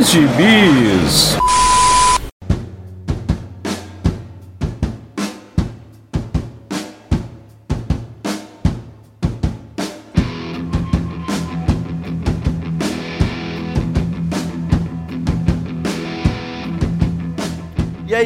Bis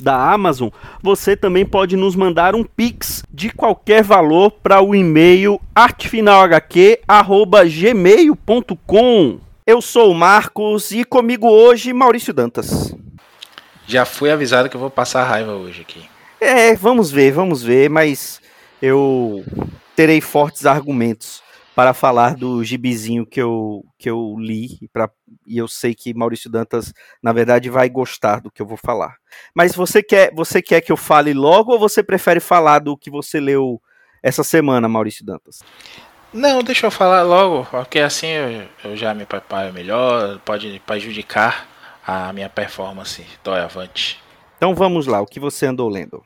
da Amazon, você também pode nos mandar um pix de qualquer valor para o e-mail artefinalhq@gmail.com. Eu sou o Marcos e comigo hoje Maurício Dantas. Já fui avisado que eu vou passar raiva hoje aqui. É, vamos ver, vamos ver, mas eu terei fortes argumentos para falar do gibizinho que eu, que eu li pra, e eu sei que Maurício Dantas, na verdade, vai gostar do que eu vou falar. Mas você quer, você quer que eu fale logo ou você prefere falar do que você leu essa semana, Maurício Dantas? Não, deixa eu falar logo, porque assim eu, eu já me preparo melhor, pode prejudicar a minha performance do avante. Então vamos lá, o que você andou lendo?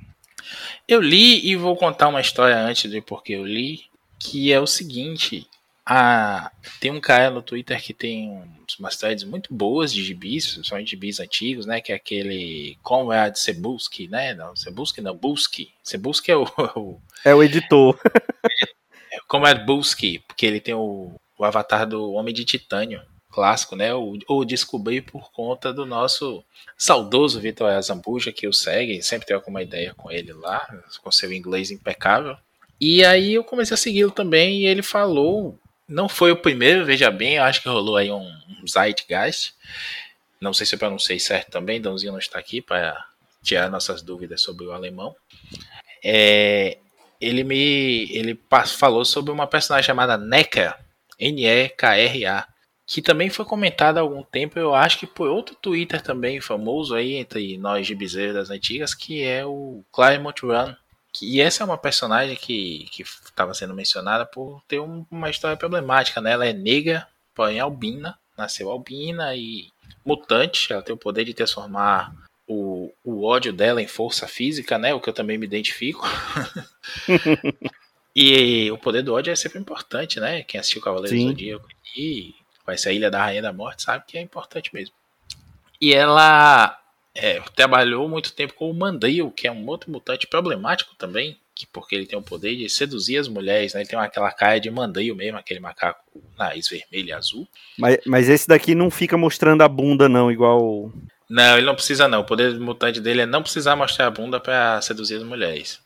Eu li e vou contar uma história antes de porque eu li, que é o seguinte, a, tem um cara no Twitter que tem umas threads muito boas de gibis, são gibis antigos, né, que é aquele Conrad Sebuski, né, não, Sebuski não, Buski, Sebuski é o... o é o editor. Conrad Buski, porque ele tem o, o avatar do Homem de Titânio, clássico, né, o, o descobri por conta do nosso saudoso Vitor Azambuja, que o segue, sempre tem alguma ideia com ele lá, com seu inglês impecável, e aí eu comecei a segui-lo também e ele falou, não foi o primeiro, veja bem, acho que rolou aí um, um Zeitgeist. Não sei se eu pronunciei certo também, Dãozinho não está aqui para tirar nossas dúvidas sobre o alemão. É, ele me ele falou sobre uma personagem chamada Necker, N-E-K-R-A, que também foi comentada há algum tempo, eu acho que por outro Twitter também famoso aí entre nós gibizeiros das antigas, que é o Claremont Run, e essa é uma personagem que estava sendo mencionada por ter um, uma história problemática, né? Ela é negra, porém albina, nasceu albina e mutante. Ela tem o poder de transformar o, o ódio dela em força física, né? O que eu também me identifico. e o poder do ódio é sempre importante, né? Quem assistiu Cavaleiro do Zodíaco e vai ser a Ilha da Rainha da Morte sabe que é importante mesmo. E ela é, trabalhou muito tempo com o Mandril, que é um outro mutante problemático também, que porque ele tem o poder de seduzir as mulheres, né? Ele tem aquela cara de Mandril mesmo, aquele macaco nariz vermelho e azul. Mas, mas esse daqui não fica mostrando a bunda não, igual... Não, ele não precisa não. O poder mutante dele é não precisar mostrar a bunda para seduzir as mulheres.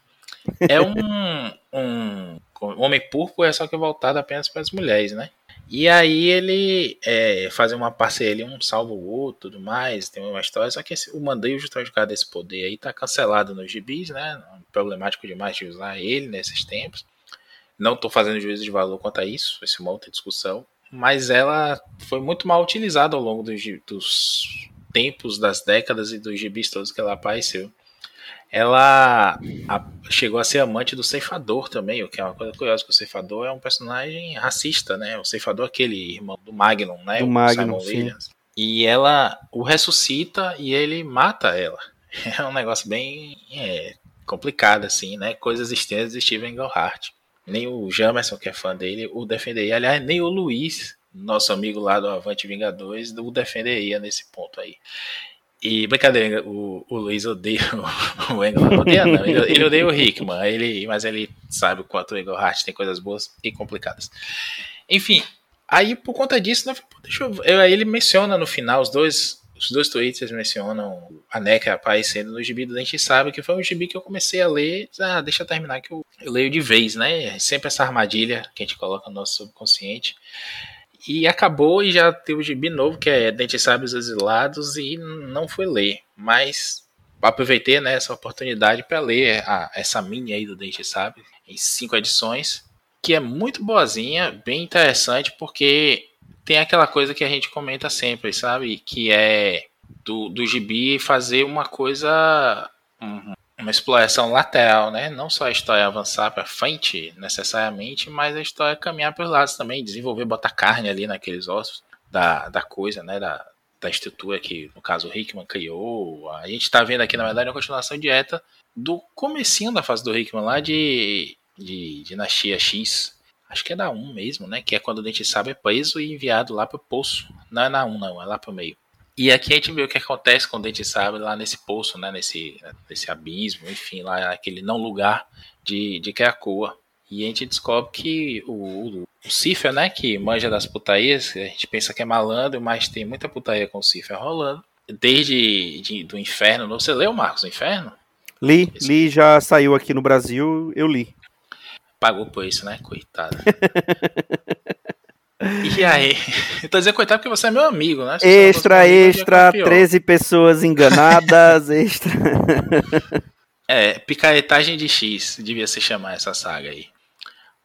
É um, um, homem púrpura, só que voltado apenas para as mulheres, né? E aí ele é, faz uma parceria, um salva o outro, tudo mais, tem uma história, só que esse, o Mandei justamente por causa desse poder aí tá cancelado nos gibis, né? Problemático demais de usar ele nesses tempos. Não tô fazendo juízo de valor quanto a isso, vai ser uma outra discussão. Mas ela foi muito mal utilizada ao longo dos, dos tempos, das décadas e dos gibis todos que ela apareceu ela a, chegou a ser amante do ceifador também, o que é uma coisa curiosa, que o ceifador é um personagem racista, né? O ceifador é aquele irmão do Magnum, né? Do o Magnum, Simon Williams. E ela o ressuscita e ele mata ela. É um negócio bem é, complicado, assim, né? Coisas extremas de Steven Gerhardt. Nem o Jamerson, que é fã dele, o defenderia. Aliás, nem o Luiz, nosso amigo lá do Avante Vingadores, o defenderia nesse ponto aí. E brincadeira, o, o Luiz odeia o, o. Odeia não, ele, ele, odeia o Hickman, ele, mas ele sabe o quanto o Engel Hart tem coisas boas e complicadas. Enfim, aí por conta disso, né, deixa eu, eu, ele menciona no final os dois os dois tweets mencionam a NECA aparecendo no gibi do Dente Sabe, que foi um gibi que eu comecei a ler. Ah, deixa eu terminar que eu, eu leio de vez, né? Sempre essa armadilha que a gente coloca no nosso subconsciente. E acabou e já teve o gibi novo, que é Dente Sabe os Exilados, e não fui ler. Mas aproveitei né, essa oportunidade para ler a, essa mini aí do Dente Sabe, em cinco edições, que é muito boazinha, bem interessante, porque tem aquela coisa que a gente comenta sempre, sabe? Que é do, do gibi fazer uma coisa. Uma exploração lateral, né? Não só a história avançar para frente necessariamente, mas a história caminhar pelos lados também, desenvolver, botar carne ali naqueles ossos da, da coisa, né? Da, da estrutura que, no caso, o Hickman criou. A gente está vendo aqui, na verdade, uma continuação direta do comecinho da fase do Hickman lá de, de Dinastia X, Acho que é da 1 mesmo, né? Que é quando o Dente Sabe é preso e enviado lá pro poço. Não é na 1, não, é lá pro meio. E aqui a gente vê o que acontece com o Dente Sabe lá nesse poço, né? Nesse, nesse abismo, enfim, lá aquele não lugar de, de Krakoa. E a gente descobre que o, o Cifra, né? Que manja das putarias, a gente pensa que é malandro, mas tem muita putaria com o Cifra rolando. Desde de, do inferno. Você leu, Marcos, o inferno? Li, Esse... li, já saiu aqui no Brasil, eu li pagou por isso, né? Coitado. e aí? Eu tô dizendo coitado porque você é meu amigo, né? extra, extra, 13 pessoas enganadas, extra. é, picaretagem de X, devia se chamar essa saga aí.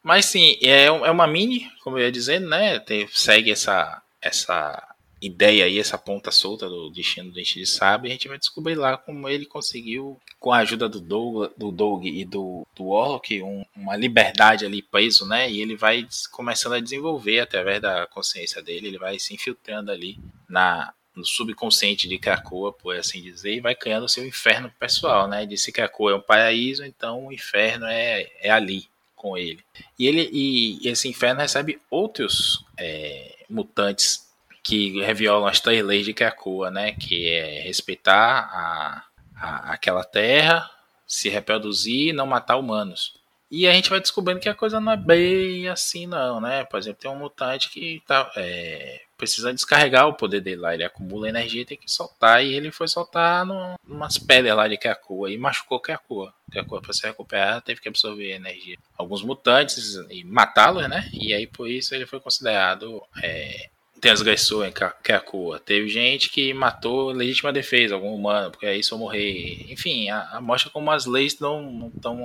Mas sim, é, é uma mini, como eu ia dizendo, né? Tem, segue essa, essa ideia aí, essa ponta solta do destino do Dente de Sabe, a gente vai descobrir lá como ele conseguiu, com a ajuda do Doug, do Doug e do, do Warlock, um, uma liberdade ali preso, né? E ele vai começando a desenvolver através da consciência dele, ele vai se infiltrando ali na, no subconsciente de Krakoa, por assim dizer, e vai criando seu inferno pessoal, né? De se Krakoa é um paraíso, então o inferno é, é ali com ele. E ele e esse inferno recebe outros é, mutantes que reviolam as três leis de Krakoa, né? Que é respeitar a, a, aquela terra, se reproduzir e não matar humanos. E a gente vai descobrindo que a coisa não é bem assim, não, né? Por exemplo, tem um mutante que tá é, precisando descarregar o poder dele lá. Ele acumula energia e tem que soltar. E ele foi soltar no, umas pedras lá de Krakoa e machucou Krakoa. Krakoa, para se recuperar, teve que absorver energia. Alguns mutantes e matá-los, né? E aí, por isso, ele foi considerado é, transgressor em Krakoa. Teve gente que matou legítima defesa, algum humano, porque aí só morrer. Enfim, a, a mostra como as leis não estão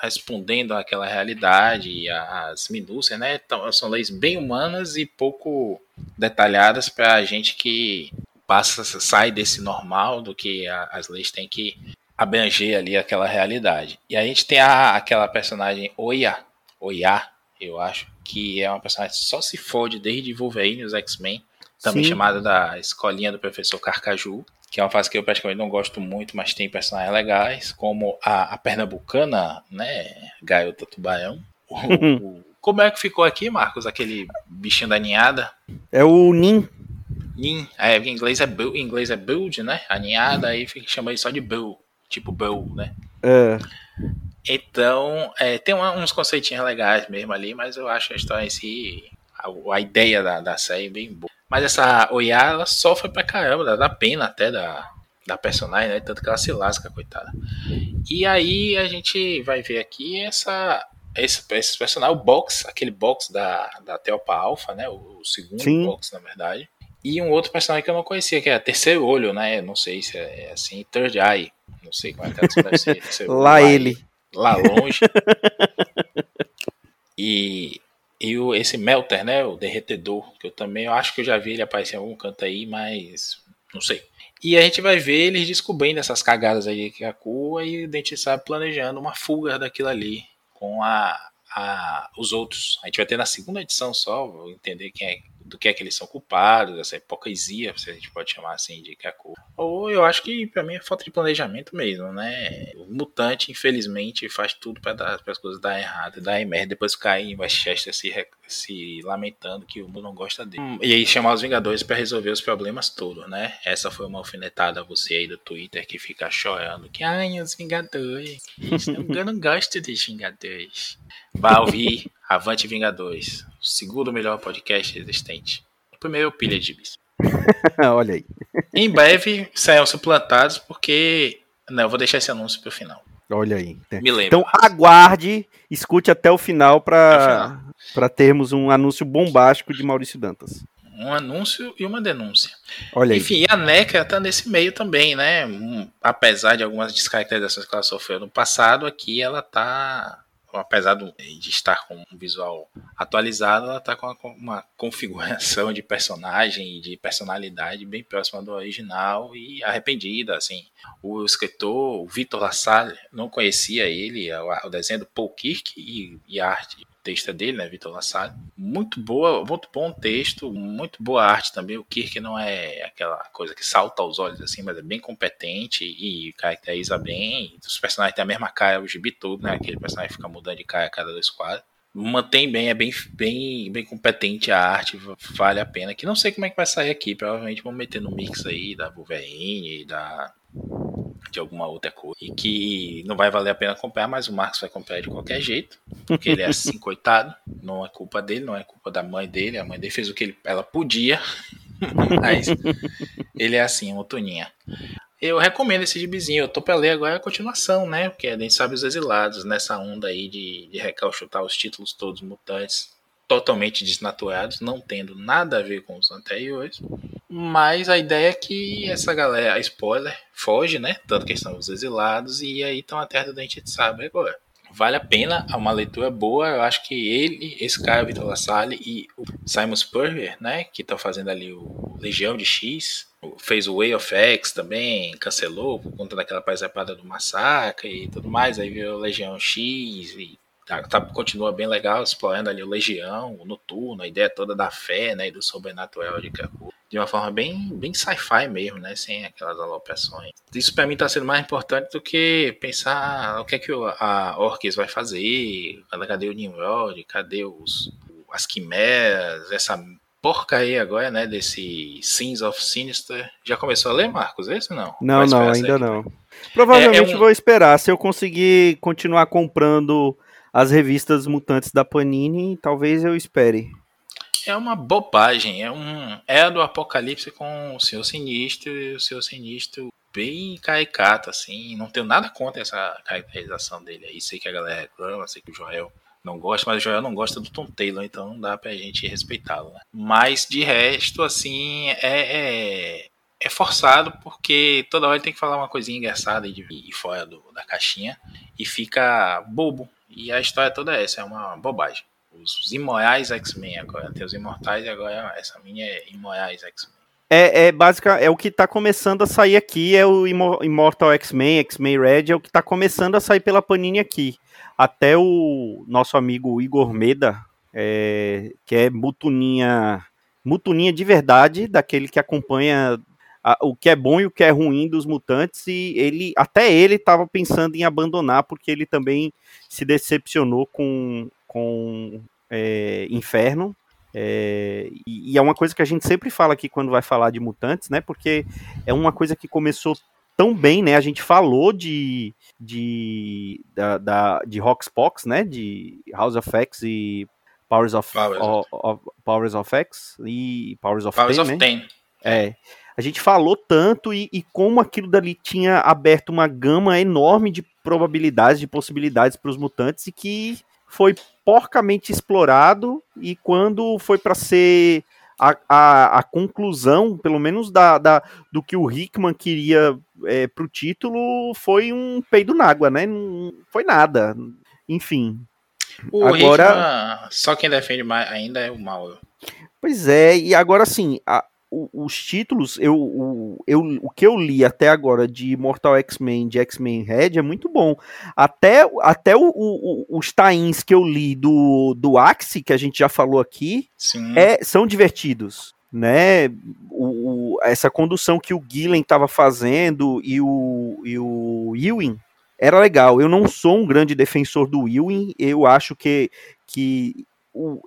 respondendo àquela realidade e as minúcias, né? Então, são leis bem humanas e pouco detalhadas para a gente que passa, sai desse normal do que a, as leis têm que abranger ali aquela realidade. E a gente tem a, aquela personagem Oya, Oya, eu acho, que é uma personagem que só se fode desde Wolverine os X-Men, também Sim. chamada da escolinha do professor Carcaju, que é uma fase que eu praticamente não gosto muito, mas tem personagens legais, como a, a pernambucana, né, Garota Tubarão. O, o, como é que ficou aqui, Marcos, aquele bichinho da ninhada? É o Nin. Nin, é, em inglês é, build, em inglês é build, né, a ninhada, aí fica, chama ele só de Bill, tipo Bill, né. É. Então, é, tem uns conceitinhos legais mesmo ali, mas eu acho a história em si, a, a ideia da, da série bem boa. Mas essa Oya, ela sofre pra caramba, dá pena até da, da personagem, né? Tanto que ela se lasca, coitada. E aí a gente vai ver aqui essa, esse, esse personagem, o box, aquele box da, da Telpa Alpha, né? O, o segundo Sim. box, na verdade. E um outro personagem que eu não conhecia, que é Terceiro Olho, né? Não sei se é, é assim, Third Eye. Não sei como é que é, deve ser. Lá ele lá longe. e e o, esse Melter, né, o derretedor, que eu também eu acho que eu já vi ele aparecer em algum canto aí, mas não sei. E a gente vai ver eles descobrindo essas cagadas aí que a cua e o Dente sabe planejando uma fuga daquilo ali com a, a, os outros. A gente vai ter na segunda edição só, vou entender quem é do que é que eles são culpados, essa hipocrisia, se a gente pode chamar assim, de Kaku. Ou eu acho que para mim é falta de planejamento mesmo, né? O mutante, infelizmente, faz tudo para as coisas dar errado, dar merda, depois cair em Westchester se, se lamentando que o mundo não gosta dele. Hum, e aí chamar os Vingadores para resolver os problemas todos, né? Essa foi uma alfinetada a você aí do Twitter que fica chorando que, ai, os Vingadores, eu não gosto dos Vingadores. Vai ouvir Avante Vingadores, o segundo melhor podcast existente. O primeiro é o Pilha de Bis. Olha aí. Em breve serão suplantados, porque. Não, eu vou deixar esse anúncio pro final. Olha aí. Me lembro. Então aguarde, escute até o final para termos um anúncio bombástico de Maurício Dantas. Um anúncio e uma denúncia. Olha aí. Enfim, a NECA tá nesse meio também, né? Um, apesar de algumas descaracterizações que ela sofreu no passado, aqui ela tá apesar de estar com um visual atualizado, ela está com uma configuração de personagem e de personalidade bem próxima do original e arrependida, assim. O escritor, o Vitor Lassalle, não conhecia ele, o desenho do Paul Kirk e, e a arte texto é dele, né, Vitor Lassalle. Muito boa, muito bom texto, muito boa arte também. O Kirk não é aquela coisa que salta aos olhos assim, mas é bem competente e caracteriza bem. Os personagens têm a mesma cara, o gibi todo, né? Aquele personagem fica mudando de cara a cada dois quadros. Mantém bem, é bem, bem, bem competente a arte, vale a pena. Que não sei como é que vai sair aqui, provavelmente vão meter no mix aí da Wolverine, da de alguma outra coisa e que não vai valer a pena comprar, mas o Marcos vai comprar de qualquer jeito, porque ele é assim, coitado, não é culpa dele, não é culpa da mãe dele, a mãe dele fez o que ele, ela podia, mas ele é assim, uma toninha. Eu recomendo esse gibizinho, eu tô pra ler agora a continuação, né, porque a gente sabe os exilados, nessa onda aí de, de recalchutar os títulos todos mutantes, totalmente desnaturados, não tendo nada a ver com os anteriores. Mas a ideia é que essa galera, a spoiler, foge, né? Tanto que estão os exilados e aí estão a terra do dente de sabe agora. Vale a pena, é uma leitura boa. Eu acho que ele, esse cara, Vitor Lassalle e o Simon Spurrier, né? Que estão fazendo ali o Legião de X, fez o Way of X também, cancelou por conta daquela participada do massacre e tudo mais. Aí veio Legião X e Tá, tá, continua bem legal, explorando ali o Legião, o Noturno, a ideia toda da fé, né, e do sobrenatural de Krakow, de uma forma bem, bem sci-fi mesmo, né, sem aquelas aloprações. Isso para mim tá sendo mais importante do que pensar o que é que a Orcs vai fazer, cadê o Nimrod, cadê os, as quimeras, essa porca aí agora, né, desse Sins of Sinister. Já começou a ler, Marcos, esse não? Não, não, ainda não. Provavelmente é, é um... vou esperar, se eu conseguir continuar comprando as revistas mutantes da Panini, talvez eu espere. É uma bobagem, é um é do Apocalipse com o Senhor Sinistro e o Senhor Sinistro bem caricato, assim. Não tenho nada contra essa caracterização dele aí. Sei que a galera reclama, sei que o Joel não gosta, mas o Joel não gosta do Tom Taylor, então não dá pra gente respeitá-lo, né? Mas de resto, assim, é, é, é, forçado porque toda hora ele tem que falar uma coisinha engraçada e, e fora do, da caixinha e fica bobo. E a história toda é essa, é uma bobagem. Os imorais X-Men agora, tem os imortais e agora essa minha é imorais X-Men. É, é básica, é o que tá começando a sair aqui, é o Immortal X-Men, X-Men Red, é o que tá começando a sair pela Panini aqui. Até o nosso amigo Igor Meda, é, que é mutuninha, mutuninha de verdade, daquele que acompanha a, o que é bom e o que é ruim dos mutantes, e ele até ele estava pensando em abandonar, porque ele também se decepcionou com, com é, Inferno. É, e, e, é uma coisa que a gente sempre fala aqui quando vai falar de mutantes, né? Porque é uma coisa que começou tão bem, né? A gente falou de de da, da de Roxpox, né? De House of X e Powers of Powers of, of, Powers of X e Powers of Powers Ten, of né? É a gente falou tanto e, e como aquilo dali tinha aberto uma gama enorme de probabilidades, de possibilidades para os mutantes e que foi porcamente explorado e quando foi para ser a, a, a, conclusão, pelo menos da, da, do que o Hickman queria é, para o título, foi um peido na água, né? Não foi nada. Enfim. O agora Hickman, só quem defende mais ainda é o mal. Pois é, e agora sim, a, os títulos, eu, o, eu, o que eu li até agora de Mortal X-Men, de X-Men Red, é muito bom. Até, até o, o, os tains que eu li do, do Axie, que a gente já falou aqui, é, são divertidos. Né, o, essa condução que o Gillen estava fazendo e o, e o Ewing era legal. Eu não sou um grande defensor do Ewing, eu acho que, que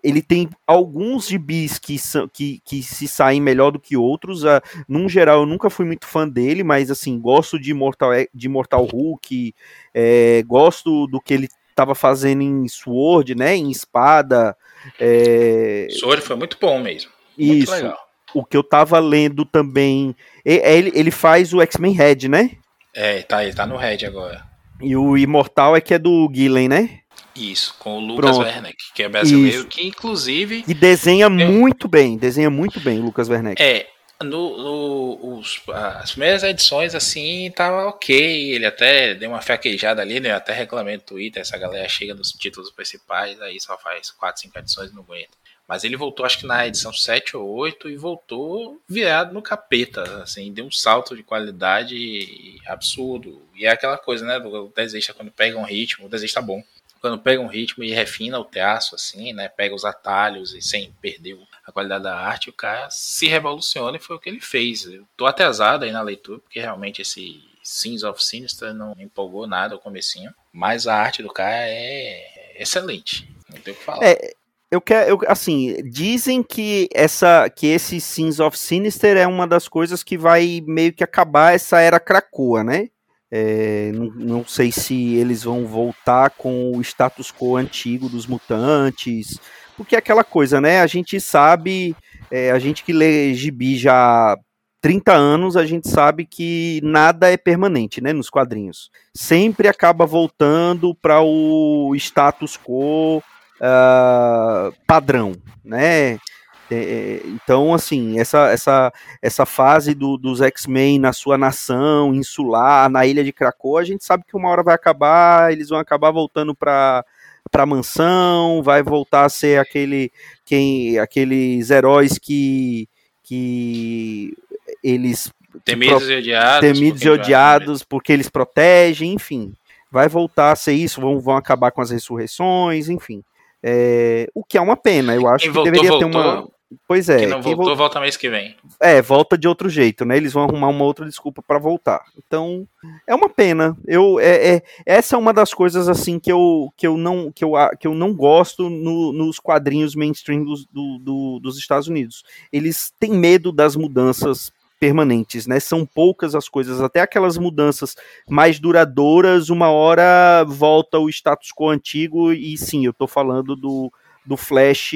ele tem alguns gibis que, que, que se saem melhor do que outros. Uh, num geral, eu nunca fui muito fã dele, mas assim, gosto de Mortal, de Mortal Hulk, é, gosto do que ele estava fazendo em Sword, né? Em espada. É... Sword foi muito bom mesmo. Muito Isso. Legal. o que eu tava lendo também. Ele, ele faz o X-Men Red, né? É, tá, ele tá no Red agora. E o Imortal é que é do Gillen, né? Isso, com o Lucas Pronto. Werneck, que é brasileiro, Isso. que inclusive. E desenha é... muito bem, desenha muito bem o Lucas Werneck. É, no, no os, as primeiras edições, assim, tava ok. Ele até deu uma fraquejada ali, né? Eu até reclamei no Twitter. Essa galera chega nos títulos principais, aí só faz 4, 5 edições e não aguenta. Mas ele voltou, acho que na edição 7 ou 8, e voltou virado no capeta, assim, deu um salto de qualidade absurdo. E é aquela coisa, né? O desejo quando pega um ritmo, o desejo tá bom. Quando pega um ritmo e refina o teatro, assim, né? Pega os atalhos e sem perder a qualidade da arte, o cara se revoluciona e foi o que ele fez. Eu tô atrasado aí na leitura, porque realmente esse Sins of Sinister não empolgou nada o comecinho, mas a arte do cara é excelente. Não tem o que falar. É, eu quero, eu, assim, dizem que essa, que esse Sins of Sinister é uma das coisas que vai meio que acabar essa era Krakoa, né? É, não, não, sei se eles vão voltar com o status quo antigo dos mutantes, porque é aquela coisa, né? A gente sabe, é, a gente que lê gibi já 30 anos, a gente sabe que nada é permanente, né? Nos quadrinhos. Sempre acaba voltando para o status quo uh, padrão, né? É, é, então, assim, essa, essa, essa fase do, dos X-Men na sua nação insular, na ilha de Krakoa, a gente sabe que uma hora vai acabar, eles vão acabar voltando para para mansão, vai voltar a ser aquele quem aqueles heróis que que eles temidos pro, e odiados, temidos e odiados porque eles protegem, enfim, vai voltar a ser isso, vão, vão acabar com as ressurreições, enfim. É, o que é uma pena, eu acho quem que voltou, deveria voltou. ter uma. Pois é. Quem não voltou, volta mês que vem. É, volta de outro jeito, né? Eles vão arrumar uma outra desculpa para voltar. Então, é uma pena. Eu, é, é, essa é uma das coisas assim que eu, que eu, não, que eu, que eu não gosto no, nos quadrinhos mainstream dos, do, do, dos Estados Unidos. Eles têm medo das mudanças permanentes, né? São poucas as coisas, até aquelas mudanças mais duradouras, uma hora volta o status quo antigo, e sim, eu tô falando do, do Flash,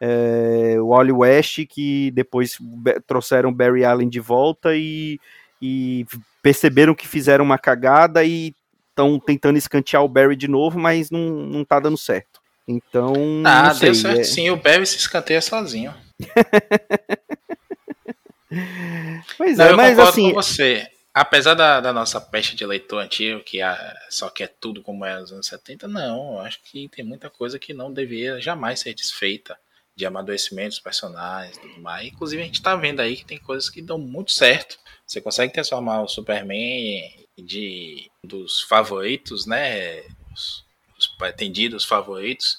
é, o Wally West, que depois trouxeram Barry Allen de volta e, e perceberam que fizeram uma cagada e estão tentando escantear o Barry de novo, mas não, não tá dando certo. Então. Ah, sei, deu certo é... sim, o Barry se escanteia sozinho. Pois Não, é, mas assim. Com você. Apesar da, da, nossa peste de leitor antigo, que a, só quer tudo como é nos anos 70, não. Eu acho que tem muita coisa que não deveria jamais ser desfeita de amadurecimento dos personagens e tudo mais. Inclusive, a gente tá vendo aí que tem coisas que dão muito certo. Você consegue transformar o Superman de dos favoritos, né? Os, os pretendidos favoritos,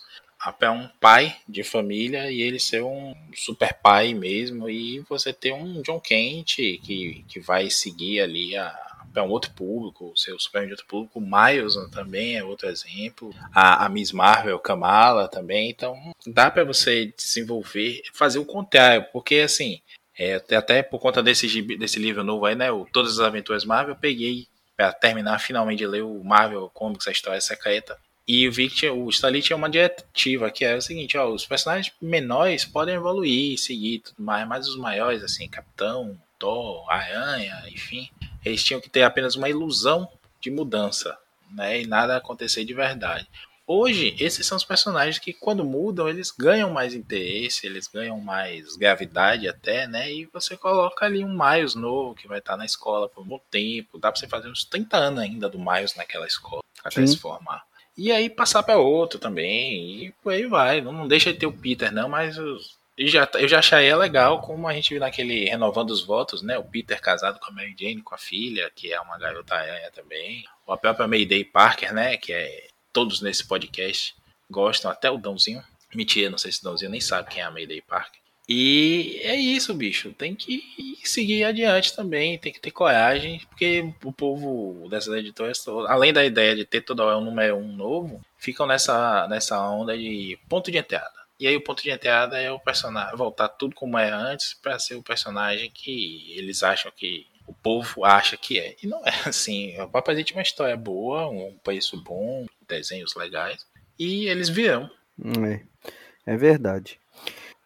é um pai de família e ele ser um super pai mesmo e você ter um John Kent que, que vai seguir ali a, para um outro público, o Superman de outro público, o Miles também é outro exemplo, a, a Miss Marvel, Kamala também, então dá para você desenvolver, fazer o contrário, porque assim, é, até por conta desse, desse livro novo aí, né, o Todas as Aventuras Marvel, eu peguei para terminar finalmente de ler o Marvel Comics, a história secreta, e o Vic, o Stanley tinha uma diretiva que era o seguinte, ó, os personagens menores podem evoluir, seguir tudo mais, mas os maiores, assim, Capitão, Thor, Aranha, enfim, eles tinham que ter apenas uma ilusão de mudança, né, e nada acontecer de verdade. Hoje, esses são os personagens que, quando mudam, eles ganham mais interesse, eles ganham mais gravidade até, né? E você coloca ali um Miles novo que vai estar na escola por um bom tempo. Dá pra você fazer uns 30 anos ainda do Miles naquela escola, até Sim. se formar. E aí passar para outro também. E por aí vai. Não, não deixa de ter o Peter, não, mas eu, eu já, eu já achei legal como a gente viu naquele Renovando os Votos, né? O Peter casado com a Mary Jane, com a filha, que é uma garota aranha também. A própria Mayday Parker, né? Que é todos nesse podcast gostam, até o Dãozinho. Mentira, não sei se o Dãozinho nem sabe quem é a Mayday Parker. E é isso, bicho. Tem que seguir adiante também, tem que ter coragem, porque o povo dessas editoras, além da ideia de ter toda hora um número um novo, ficam nessa, nessa onda de ponto de entrada. E aí o ponto de entrada é o personagem voltar tudo como era antes para ser o personagem que eles acham que o povo acha que é. E não é assim. O Papai é uma história boa, um preço bom, desenhos legais. E eles virão. É, é verdade.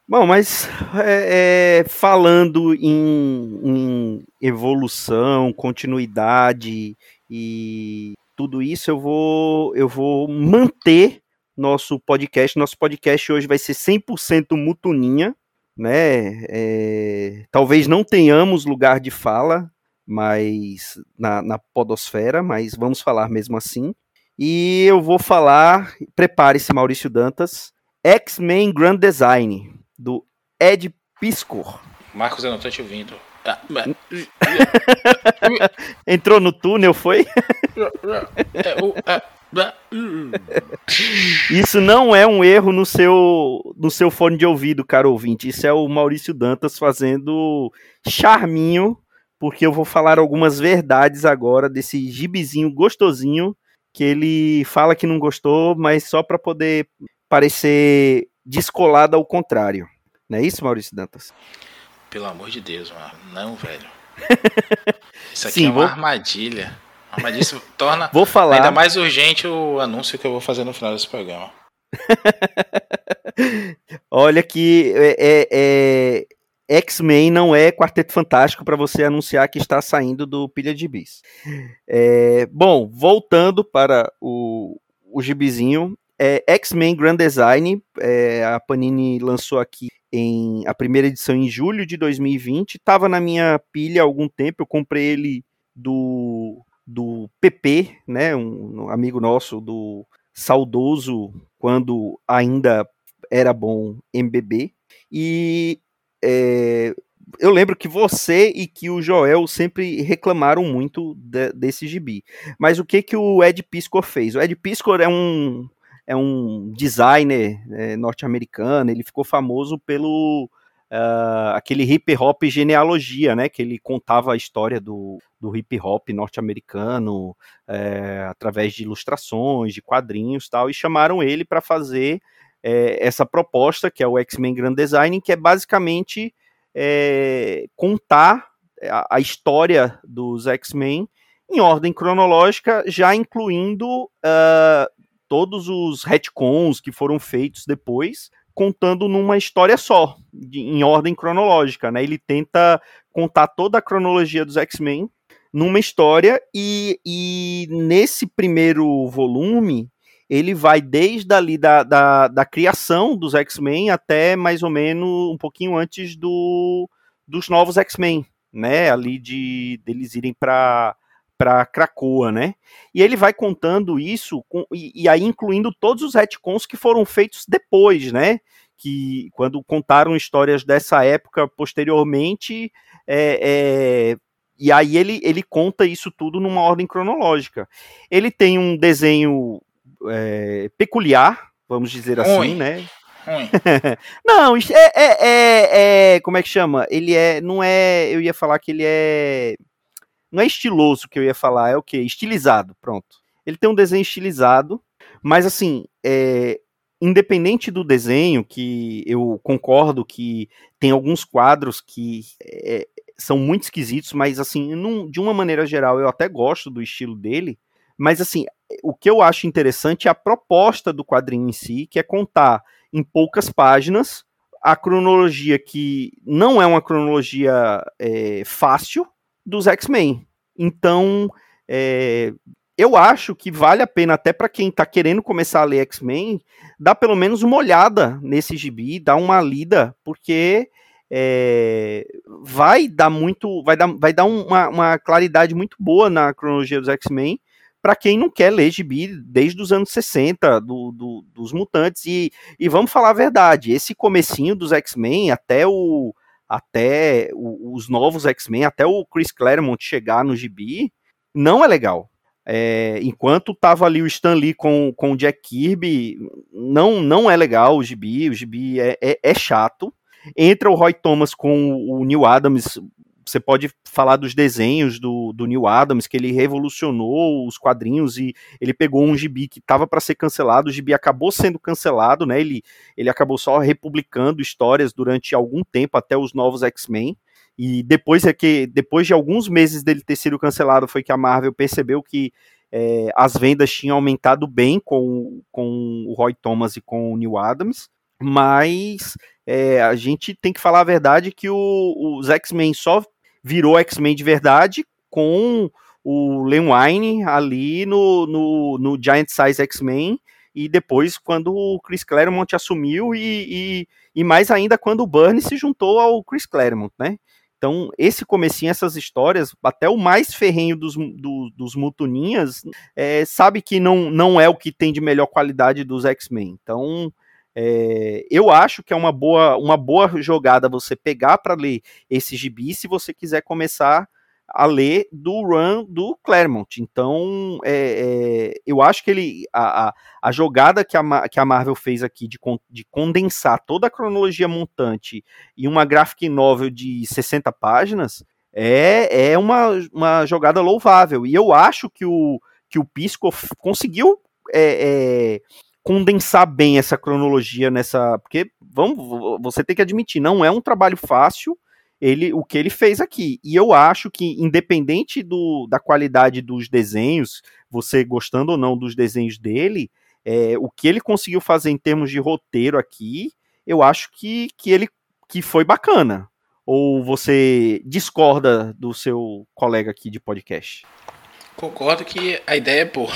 Bom, mas é, é, falando em, em, evolução, continuidade e tudo isso, eu vou, eu vou manter nosso podcast. Nosso podcast hoje vai ser 100% mutuninha, né? É, talvez não tenhamos lugar de fala, mas na, na podosfera, mas vamos falar mesmo assim. E eu vou falar, prepare-se Maurício Dantas, X-Men Grand Design do Ed Piscor. Marcos, eu não tô te ouvindo. Ah, Entrou no túnel, foi? Isso não é um erro no seu, no seu fone de ouvido, caro ouvinte. Isso é o Maurício Dantas fazendo charminho, porque eu vou falar algumas verdades agora desse gibizinho gostosinho que ele fala que não gostou, mas só para poder parecer descolado ao contrário. Não é isso, Maurício Dantas? Pelo amor de Deus, mano. Não, velho. Isso aqui Sim, é uma vou... armadilha. Armadilha isso torna vou falar. ainda mais urgente o anúncio que eu vou fazer no final desse programa. Olha que é, é, é X-Men não é Quarteto Fantástico para você anunciar que está saindo do Pilha de Bis. É, bom, voltando para o, o gibizinho, é, X-Men Grand Design, é, a Panini lançou aqui em a primeira edição em julho de 2020. Estava na minha pilha há algum tempo, eu comprei ele do, do PP, né, um, amigo nosso do saudoso quando ainda era bom MBB. E é, eu lembro que você e que o Joel sempre reclamaram muito de, desse gibi. Mas o que que o Ed Piscor fez? O Ed Piscor é um é um designer é, norte-americano, ele ficou famoso pelo uh, aquele hip hop genealogia, né? Que ele contava a história do, do hip hop norte-americano é, através de ilustrações, de quadrinhos tal, e chamaram ele para fazer é, essa proposta, que é o X-Men Grand Design, que é basicamente é, contar a, a, história dos X-Men em ordem cronológica, já incluindo uh, todos os retcons que foram feitos depois, contando numa história só, de, em ordem cronológica, né? Ele tenta contar toda a cronologia dos X-Men numa história e, e nesse primeiro volume ele vai desde ali da, da, da criação dos X-Men até mais ou menos um pouquinho antes do, dos novos X-Men, né? Ali de deles irem para para Cracoa, né? E ele vai contando isso com, e, e, aí incluindo todos os retcons que foram feitos depois, né? Que quando contaram histórias dessa época posteriormente, é, é, e aí ele, ele conta isso tudo numa ordem cronológica. Ele tem um desenho é, peculiar, vamos dizer assim, né? não, é, é, é, é, como é que chama? Ele é, não é, eu ia falar que ele é não é estiloso que eu ia falar, é o que? Estilizado, pronto. Ele tem um desenho estilizado, mas assim, é, independente do desenho, que eu concordo que tem alguns quadros que é, são muito esquisitos, mas assim, num, de uma maneira geral, eu até gosto do estilo dele. Mas assim, o que eu acho interessante é a proposta do quadrinho em si, que é contar em poucas páginas a cronologia que não é uma cronologia é, fácil, dos X-Men. Então, é, eu acho que vale a pena, até para quem está querendo começar a ler X-Men, dar pelo menos uma olhada nesse gibi, dar uma lida, porque é, vai dar muito, vai dar, vai dar uma, uma claridade muito boa na cronologia dos X-Men para quem não quer ler gibi desde os anos 60, do, do, dos mutantes, e, e vamos falar a verdade, esse comecinho dos X-Men até o até os novos X-Men, até o Chris Claremont chegar no gibi, não é legal. É, enquanto tava ali o Stan Lee com, com o Jack Kirby, não, não é legal o gibi, o gibi é, é, é chato. Entra o Roy Thomas com o Neil Adams, você pode falar dos desenhos do, do Neil Adams, que ele revolucionou os quadrinhos e ele pegou um gibi que estava para ser cancelado, o gibi acabou sendo cancelado, né? Ele, ele acabou só republicando histórias durante algum tempo até os novos X-Men. E depois é que depois de alguns meses dele ter sido cancelado foi que a Marvel percebeu que é, as vendas tinham aumentado bem com, com o Roy Thomas e com o Neil Adams, mas é, a gente tem que falar a verdade que o, os X-Men só virou X-Men de verdade com o Len Wein ali no, no, no Giant Size X-Men e depois quando o Chris Claremont assumiu e, e, e, mais ainda quando o Burns se juntou ao Chris Claremont, né? Então, esse comecinho, essas histórias, até o mais ferrenho dos, do, dos Mutuninhas, é, sabe que não, não é o que tem de melhor qualidade dos X-Men. Então, é, eu acho que é uma boa, uma boa jogada você pegar para ler esse gibi se você quiser começar a ler do run do Claremont. Então, é, é, eu acho que ele a, a, a, jogada que a, que a Marvel fez aqui de, de condensar toda a cronologia montante em uma graphic novel de 60 páginas é, é uma, uma jogada louvável. E eu acho que o, que o Pisco conseguiu é, é, condensar bem essa cronologia nessa. Porque, vamos, você tem que admitir, não é um trabalho fácil ele, o que ele fez aqui. E eu acho que, independente do, da qualidade dos desenhos, você gostando ou não dos desenhos dele, é, o que ele conseguiu fazer em termos de roteiro aqui, eu acho que, que ele que foi bacana. Ou você discorda do seu colega aqui de podcast? Concordo que a ideia é boa.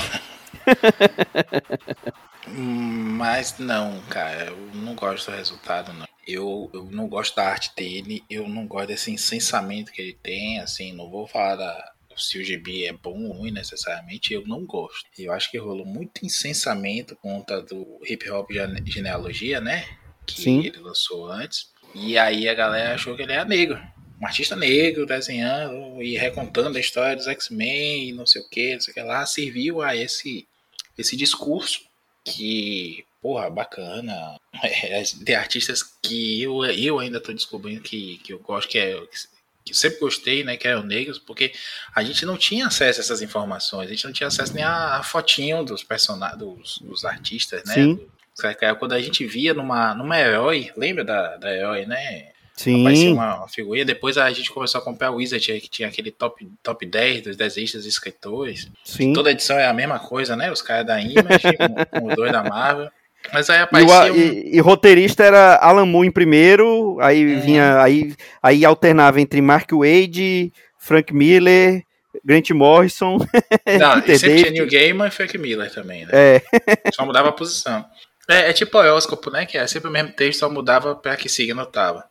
Mas não, cara, eu não gosto do resultado, não. Eu, eu não gosto da arte dele, eu não gosto desse insensamento que ele tem, assim, não vou falar da, se o GB é bom ou ruim necessariamente, eu não gosto. Eu acho que rolou muito insensamento conta do hip hop genealogia, né? Que Sim. ele lançou antes. E aí a galera achou que ele era negro. Um artista negro desenhando e recontando a história dos X-Men e não sei o que, não sei o que lá, serviu a esse, esse discurso que porra, bacana. É, tem artistas que eu, eu ainda tô descobrindo que, que eu gosto, que é. Que sempre gostei, né? Que eram negros, porque a gente não tinha acesso a essas informações, a gente não tinha acesso nem a, a fotinho dos personagens, dos, dos, artistas, né? Sim. Quando a gente via numa, numa herói, lembra da, da herói, né? Sim. Aparecia uma, uma figurinha. Depois a gente começou a comprar o Wizard, que tinha aquele top, top 10 dos desenhistas e escritores. Sim. Toda edição é a mesma coisa, né? Os caras da Image, com, com os dois da Marvel. Mas aí aparecia. E, e, e, roteirista era Alan Moore em primeiro, aí é. vinha. Aí, aí alternava entre Mark Wade, Frank Miller, Grant Morrison. Não, e sempre tinha New Gaiman e Frank Miller também, né? É. Só mudava a posição. É, é tipo o horóscopo, né? Que é sempre o mesmo texto, só mudava para que signo tava.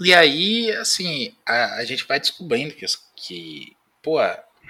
E aí, assim, a, a, gente vai descobrindo que, que pô,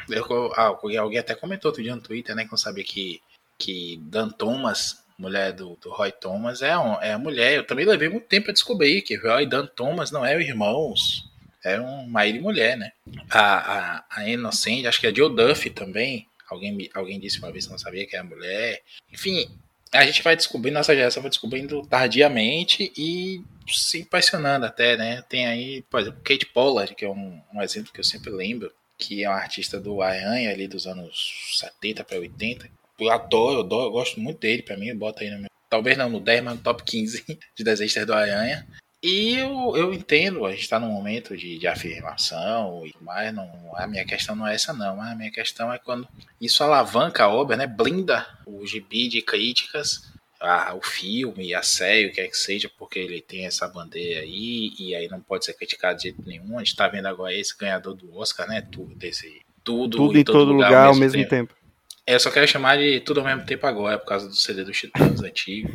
eu, ah, alguém até comentou outro dia no Twitter, né? Que não sabia que que Dan Thomas, mulher do, do Roy Thomas, é, um, é a mulher. Eu também levei muito tempo a descobrir que Roy e Dan Thomas não eram irmãos, eram marido e mulher, né? A, a, a Innocent, acho que a Joe Duffy também, alguém, alguém disse uma vez que não sabia que era mulher. Enfim, a gente vai descobrindo, nossa geração vai descobrindo tardiamente e se impressionando até, né? Tem aí, por exemplo, Kate Pollard, que é um, um exemplo que eu sempre lembro, que é uma artista do Aranha ali dos anos 70 para 80, eu adoro, eu adoro, eu gosto muito dele, pra mim, bota aí no meu. Talvez não no 10, mas no top 15 de desenhos do Aranha. E eu, eu entendo, a gente está num momento de, de afirmação e mais, não, a minha questão não é essa não, mas a minha questão é quando isso alavanca a obra, né, blinda o gibi de críticas, a, o filme, a série, o que é que seja, porque ele tem essa bandeira aí, e aí não pode ser criticado de jeito nenhum, a gente está vendo agora esse ganhador do Oscar, né, tudo desse... Tudo, tudo em todo, lugar, lugar, ao mesmo, tempo. tempo. É, eu só quero chamar de tudo ao mesmo tempo agora, por causa do CD dos Titãs antigo.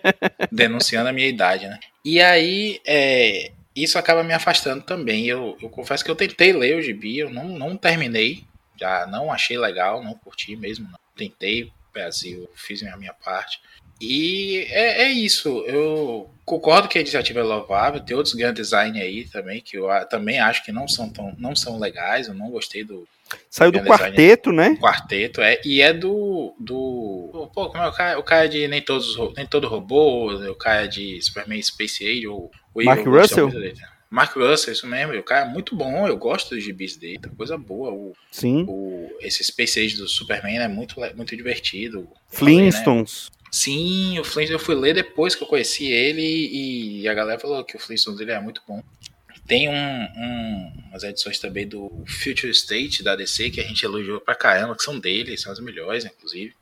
denunciando a minha idade, né? E aí, é, isso acaba me afastando também. Eu, eu confesso que eu tentei ler o gibi, eu não, não terminei. Já não achei legal, não curti mesmo. Não. Tentei, Brasil, fiz a minha parte. E é, é, isso. Eu concordo que a iniciativa é louvável. Tem outros grandes design aí também que eu também acho que não são tão não são legais. Eu não gostei do Saiu do quarteto, né? Quarteto, é. E é do. do pô, como é o cara? O cara de Nem, todos, nem Todo Robô, o cara de Superman Space Age, ou o Mark Russell? Mark Russell, isso mesmo. O cara é muito bom, eu gosto dos gibis dele, tá coisa boa. O, Sim. O, esse Space Age do Superman é muito, muito divertido. Flintstones. Falei, né? Sim, o Flintstones eu fui ler depois que eu conheci ele e a galera falou que o Flintstones dele é muito bom. Tem um, um, umas edições também do Future State da DC que a gente elogiou pra caramba, que são dele, são as melhores, inclusive.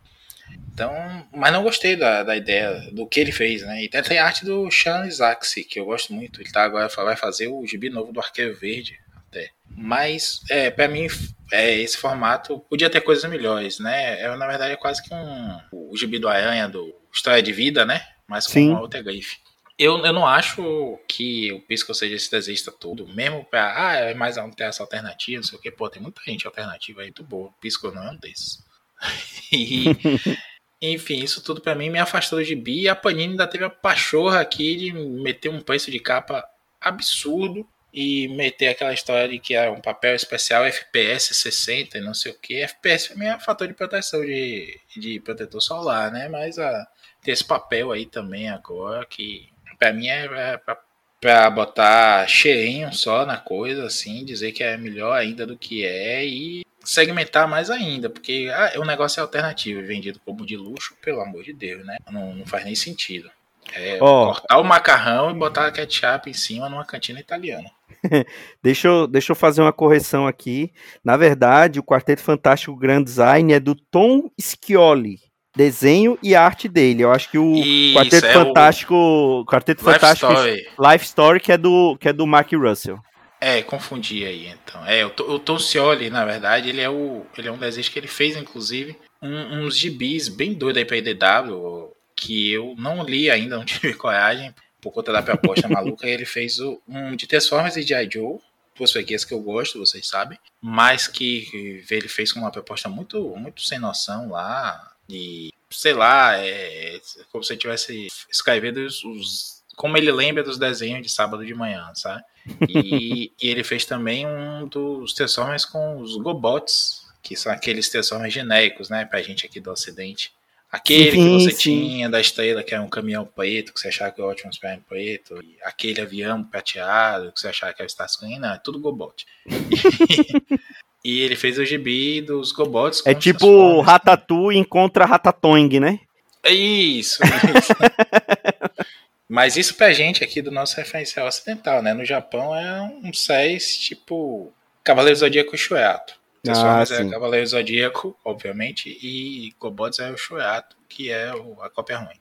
Então, mas não gostei da, da ideia do que ele fez, né? E tem a arte do Sean Isaacs, que eu gosto muito. Ele tá agora vai fazer o gibi novo do Arqueiro Verde até. Mas, é, para mim, é, esse formato podia ter coisas melhores, né? É, na verdade, é quase que um o gibi do Aranha, do História de Vida, né? Mas com Sim. uma outra grife. Eu, eu não acho que o Pisco seja esse desenhista todo, mesmo pra, ah, é mais ter essa alternativa, não sei o que, pô, tem muita gente alternativa aí muito boa. Pisco não é um desses. enfim, isso tudo para mim me afastou do gibi e a Panini ainda teve a pachorra aqui de meter um preço de capa absurdo e meter aquela história de que é um papel especial FPS 60 e não sei o que. FPS é é fator de proteção de, de protetor solar, né? Mas a, tem esse papel aí também agora que para mim é, é pra, pra, botar cheirinho só na coisa, assim, dizer que é melhor ainda do que é e segmentar mais ainda, porque ah, o negócio é alternativo, vendido como de luxo, pelo amor de Deus, né? Não, não faz nem sentido. É oh. cortar o macarrão e botar ketchup em cima numa cantina italiana. deixa, eu, deixa eu fazer uma correção aqui. Na verdade, o Quarteto Fantástico Grand Design é do Tom Scioli. Desenho e arte dele. Eu acho que o Isso, Quarteto é Fantástico. O Quarteto Life Fantástico Story. Life Story, que é do, que é do Mark Russell. É, confundi aí, então. É, o, o na verdade, ele é, o, ele é um desenho que ele fez, inclusive, um, uns gibis bem doidos aí pra IDW, que eu não li ainda, não tive coragem, por conta da proposta maluca, ele fez o, um de Transformers e G.I. Joe, duas franquias que eu gosto, vocês sabem, mas que ele fez com uma proposta muito, muito sem noção lá, e sei lá, é como se tivesse escrevendo os, os, como ele lembra dos desenhos de sábado de manhã, sabe? E, e ele fez também um dos Transformers com os Gobots, que são aqueles Transformers genéricos, né, pra gente aqui do ocidente. Aquele sim, que você sim. tinha da estrela, que era um caminhão preto, que você achava que era o Optimus Prime preto, aquele avião prateado, que você achava que era o Starscream, não, é tudo Gobot. e ele fez o gibi dos Gobots. É tipo Ratatouille encontra Ratatouille, né? É isso, isso. Mas isso pra gente aqui do nosso referencial ocidental, né? No Japão é um 6 tipo Cavaleiro Zodíaco Shueato. Transformers ah, é Cavaleiro Zodíaco, obviamente, e Gobots é o Shueato, que é o, a cópia ruim.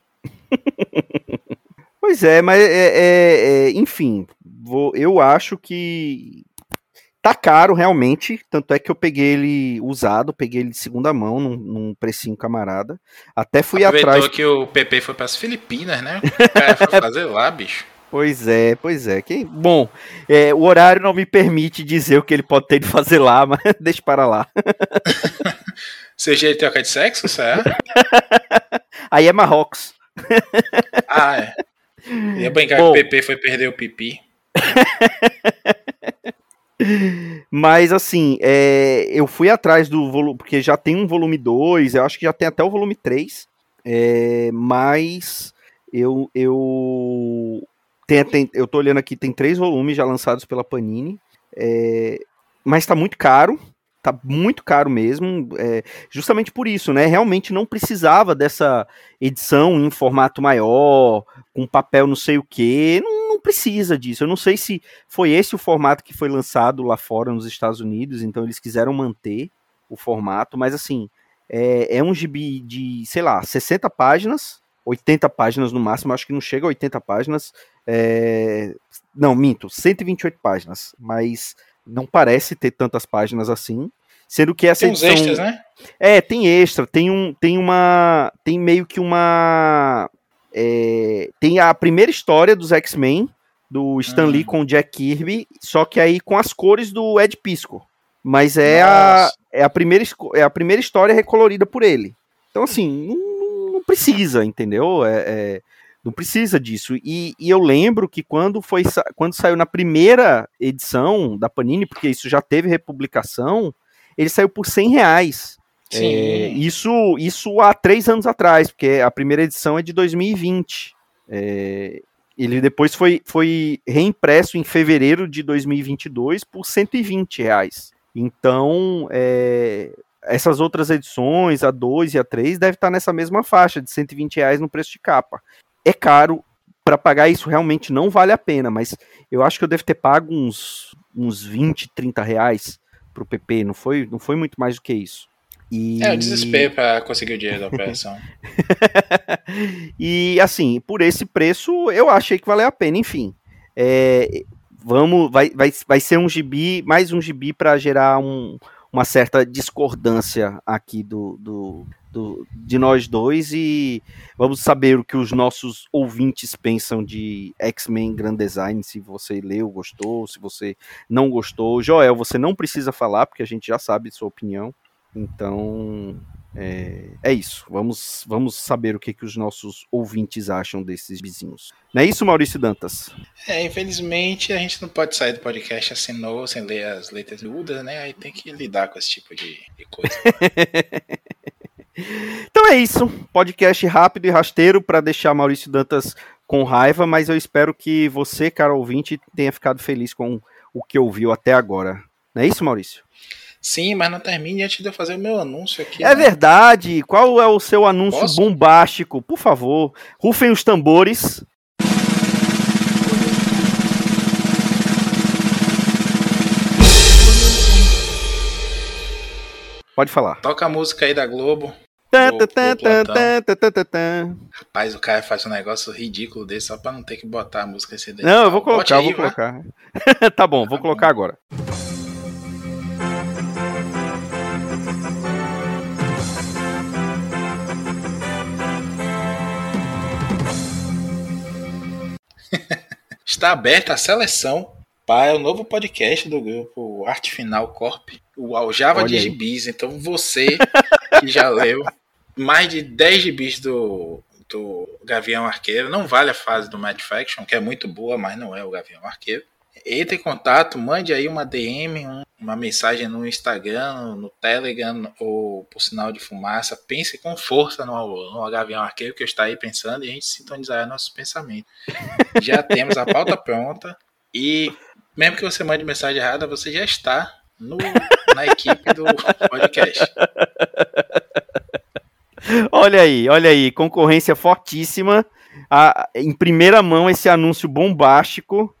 pois é, mas é, é, é, enfim, vou, eu acho que tá caro realmente, tanto é que eu peguei ele usado, peguei ele de segunda mão, num, num precinho camarada. Até fui Aproveitou atrás. que o PP foi para as Filipinas, né? O cara foi fazer lá, bicho. Pois é, pois é. Que, bom, é, o horário não me permite dizer o que ele pode ter de fazer lá, mas deixa para lá. Ele troca de sexo, certo? Aí é Marrocos. ah, é. Ia brincar bom, que o PP foi perder o pipi. Mas assim, é, eu fui atrás do volume, porque já tem um volume 2, eu acho que já tem até o volume 3, é, mas eu, eu tem, tem, eu tô olhando aqui, tem três volumes já lançados pela Panini. É, mas tá muito caro. Tá muito caro mesmo. É, justamente por isso, né? Realmente não precisava dessa edição em formato maior, com papel não sei o que. Não, não precisa disso. Eu não sei se foi esse o formato que foi lançado lá fora nos Estados Unidos, então eles quiseram manter o formato, mas assim, é, é um gibi de, sei lá, 60 páginas, 80 páginas no máximo, acho que não chega a 80 páginas. É... Não, minto, 128 páginas, mas não parece ter tantas páginas assim. Sendo que essa tem edição... extras, né? É, tem extra, tem um, tem uma, tem meio que uma, é... tem a primeira história dos X-Men do Stan Lee hum. com o Jack Kirby, só que aí com as cores do Ed Pisco. Mas é a, é a primeira é a primeira história recolorida por ele. Então assim, não, não precisa, entendeu? É, é não precisa disso. E, e, eu lembro que quando foi quando saiu na primeira edição da Panini, porque isso já teve republicação, ele saiu por 100 reais. É, isso, isso há três anos atrás, porque a primeira edição é de 2020. É, ele depois foi, foi reimpresso em fevereiro de 2022 por 120 reais. Então, é, essas outras edições, a 2 e a 3, deve estar nessa mesma faixa de 120 reais no preço de capa é caro. Para pagar isso realmente não vale a pena, mas eu acho que eu devo ter pago uns, uns 20, 30 reais pro PP, não foi, não foi muito mais do que isso. E... É o desespero para conseguir o dinheiro da operação. e assim, por esse preço, eu achei que valeu a pena. Enfim, é, vamos, vai, vai, vai ser um gibi, mais um gibi para gerar um, uma certa discordância aqui do, do, do, de nós dois e vamos saber o que os nossos ouvintes pensam de X-Men Grand Design, se você leu, gostou, se você não gostou. Joel, você não precisa falar, porque a gente já sabe sua opinião. Então, é, é, isso. Vamos, vamos saber o que, que os nossos ouvintes acham desses vizinhos. Não é isso, Maurício Dantas? É, infelizmente a gente não pode sair do podcast assim novo, sem ler as letras miúdas, né? Aí tem que lidar com esse tipo de, de coisa. então é isso. Podcast rápido e rasteiro para deixar Maurício Dantas com raiva, mas eu espero que você, cara ouvinte, tenha ficado feliz com o que ouviu até agora. Não é isso, Maurício? Sim, mas não termine antes de eu fazer o meu anúncio aqui. É né? verdade. Qual é o seu anúncio Posso? bombástico? Por favor, rufem os tambores. Pode falar. Toca a música aí da Globo. Rapaz, o cara faz um negócio ridículo desse só pra não ter que botar a música esse Não, eu vou colocar, aí, vou colocar. tá bom, vou tá colocar bom. agora. Está aberta a seleção para o novo podcast do grupo Arte Final Corp, o Aljava de Gibis. Então você que já leu mais de 10 gibis do, do Gavião Arqueiro, não vale a fase do Mad Faction, que é muito boa, mas não é o Gavião Arqueiro entre em contato, mande aí uma DM, uma mensagem no Instagram, no Telegram ou por sinal de fumaça. Pense com força no, no Gavião Arqueiro que eu estou aí pensando e a gente sintonizará nossos pensamentos. Já temos a pauta pronta e mesmo que você mande mensagem errada, você já está no, na equipe do podcast. Olha aí, olha aí, concorrência fortíssima. Em primeira mão esse anúncio bombástico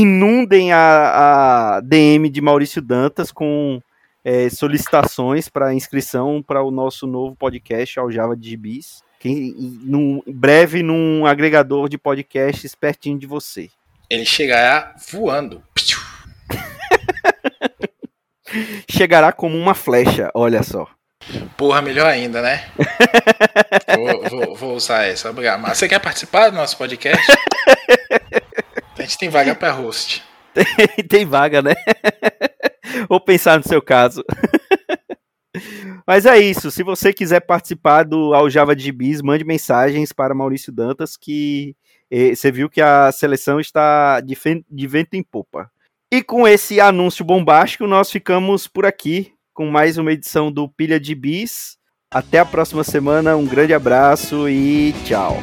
inundem a, a DM de Maurício Dantas com é, solicitações para inscrição para o nosso novo podcast, ao Java de Gibis, que em breve num agregador de podcasts pertinho de você. Ele chegará voando. chegará como uma flecha, olha só. Porra, melhor ainda, né? vou, vou, vou, usar essa. Obrigado. Mas você quer participar do nosso podcast? Gente tem vaga para host. Tem, tem vaga, né? Vou pensar no seu caso. Mas é isso. Se você quiser participar do Aljava de Bis, mande mensagens para Maurício Dantas, que eh, você viu que a seleção está de, de vento em popa. E com esse anúncio bombástico, nós ficamos por aqui com mais uma edição do Pilha de Bis. Até a próxima semana. Um grande abraço e tchau.